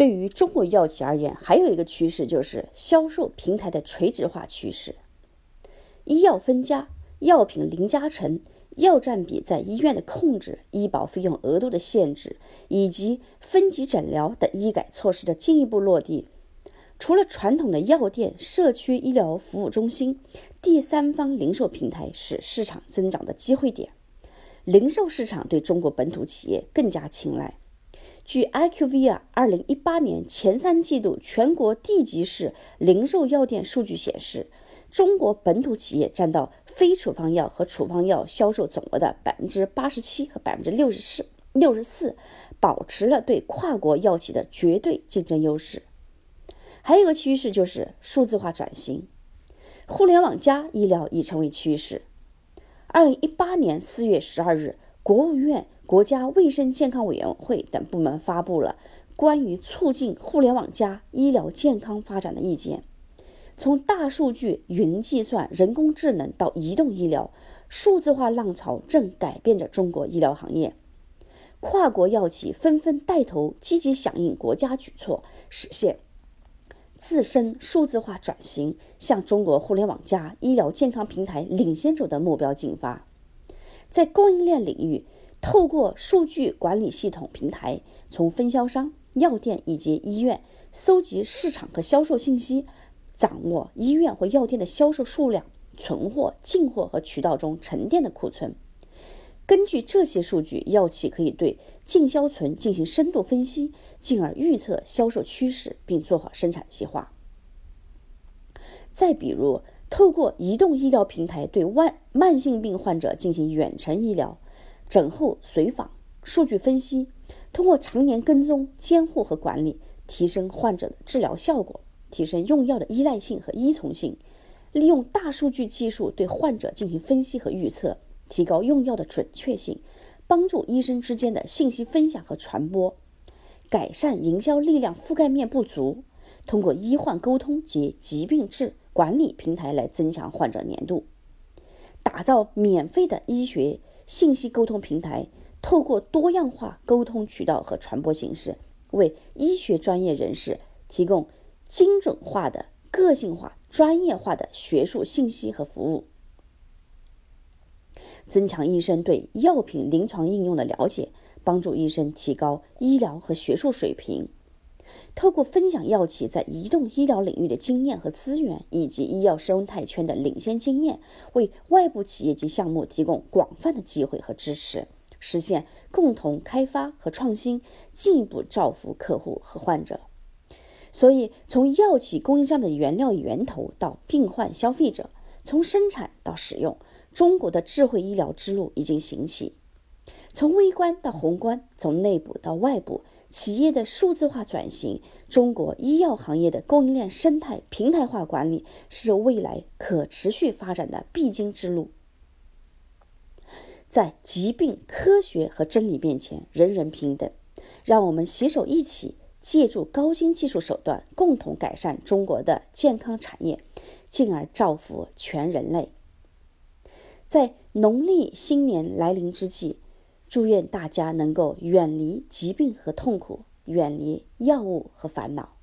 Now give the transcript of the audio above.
对于中国药企而言，还有一个趋势就是销售平台的垂直化趋势。医药分家、药品零加成、药占比在医院的控制、医保费用额度的限制，以及分级诊疗等医改措施的进一步落地，除了传统的药店、社区医疗服务中心，第三方零售平台是市场增长的机会点。零售市场对中国本土企业更加青睐。据 IQVIA 二零一八年前三季度全国地级市零售药店数据显示，中国本土企业占到非处方药和处方药销售总额的百分之八十七和百分之六十四，六十四，保持了对跨国药企的绝对竞争优势。还有一个趋势就是数字化转型，互联网加医疗已成为趋势。二零一八年四月十二日，国务院。国家卫生健康委员会等部门发布了关于促进互联网加医疗健康发展的意见。从大数据、云计算、人工智能到移动医疗，数字化浪潮正改变着中国医疗行业。跨国药企纷纷带头积极响应国家举措，实现自身数字化转型，向中国互联网加医疗健康平台领先者的目标进发。在供应链领域，透过数据管理系统平台，从分销商、药店以及医院搜集市场和销售信息，掌握医院或药店的销售数量、存货、进货和渠道中沉淀的库存。根据这些数据，药企可以对进销存进行深度分析，进而预测销售趋势，并做好生产计划。再比如，透过移动医疗平台对慢慢性病患者进行远程医疗。诊后随访、数据分析，通过常年跟踪、监护和管理，提升患者的治疗效果，提升用药的依赖性和依从性。利用大数据技术对患者进行分析和预测，提高用药的准确性，帮助医生之间的信息分享和传播，改善营销力量覆盖面不足。通过医患沟通及疾病治管理平台来增强患者粘度，打造免费的医学。信息沟通平台透过多样化沟通渠道和传播形式，为医学专业人士提供精准化的、个性化、专业化的学术信息和服务，增强医生对药品临床应用的了解，帮助医生提高医疗和学术水平。透过分享药企在移动医疗领域的经验和资源，以及医药生态圈的领先经验，为外部企业及项目提供广泛的机会和支持，实现共同开发和创新，进一步造福客户和患者。所以，从药企供应商的原料源头到病患消费者，从生产到使用，中国的智慧医疗之路已经行起。从微观到宏观，从内部到外部。企业的数字化转型，中国医药行业的供应链生态平台化管理是未来可持续发展的必经之路。在疾病科学和真理面前，人人平等。让我们携手一起，借助高新技术手段，共同改善中国的健康产业，进而造福全人类。在农历新年来临之际。祝愿大家能够远离疾病和痛苦，远离药物和烦恼。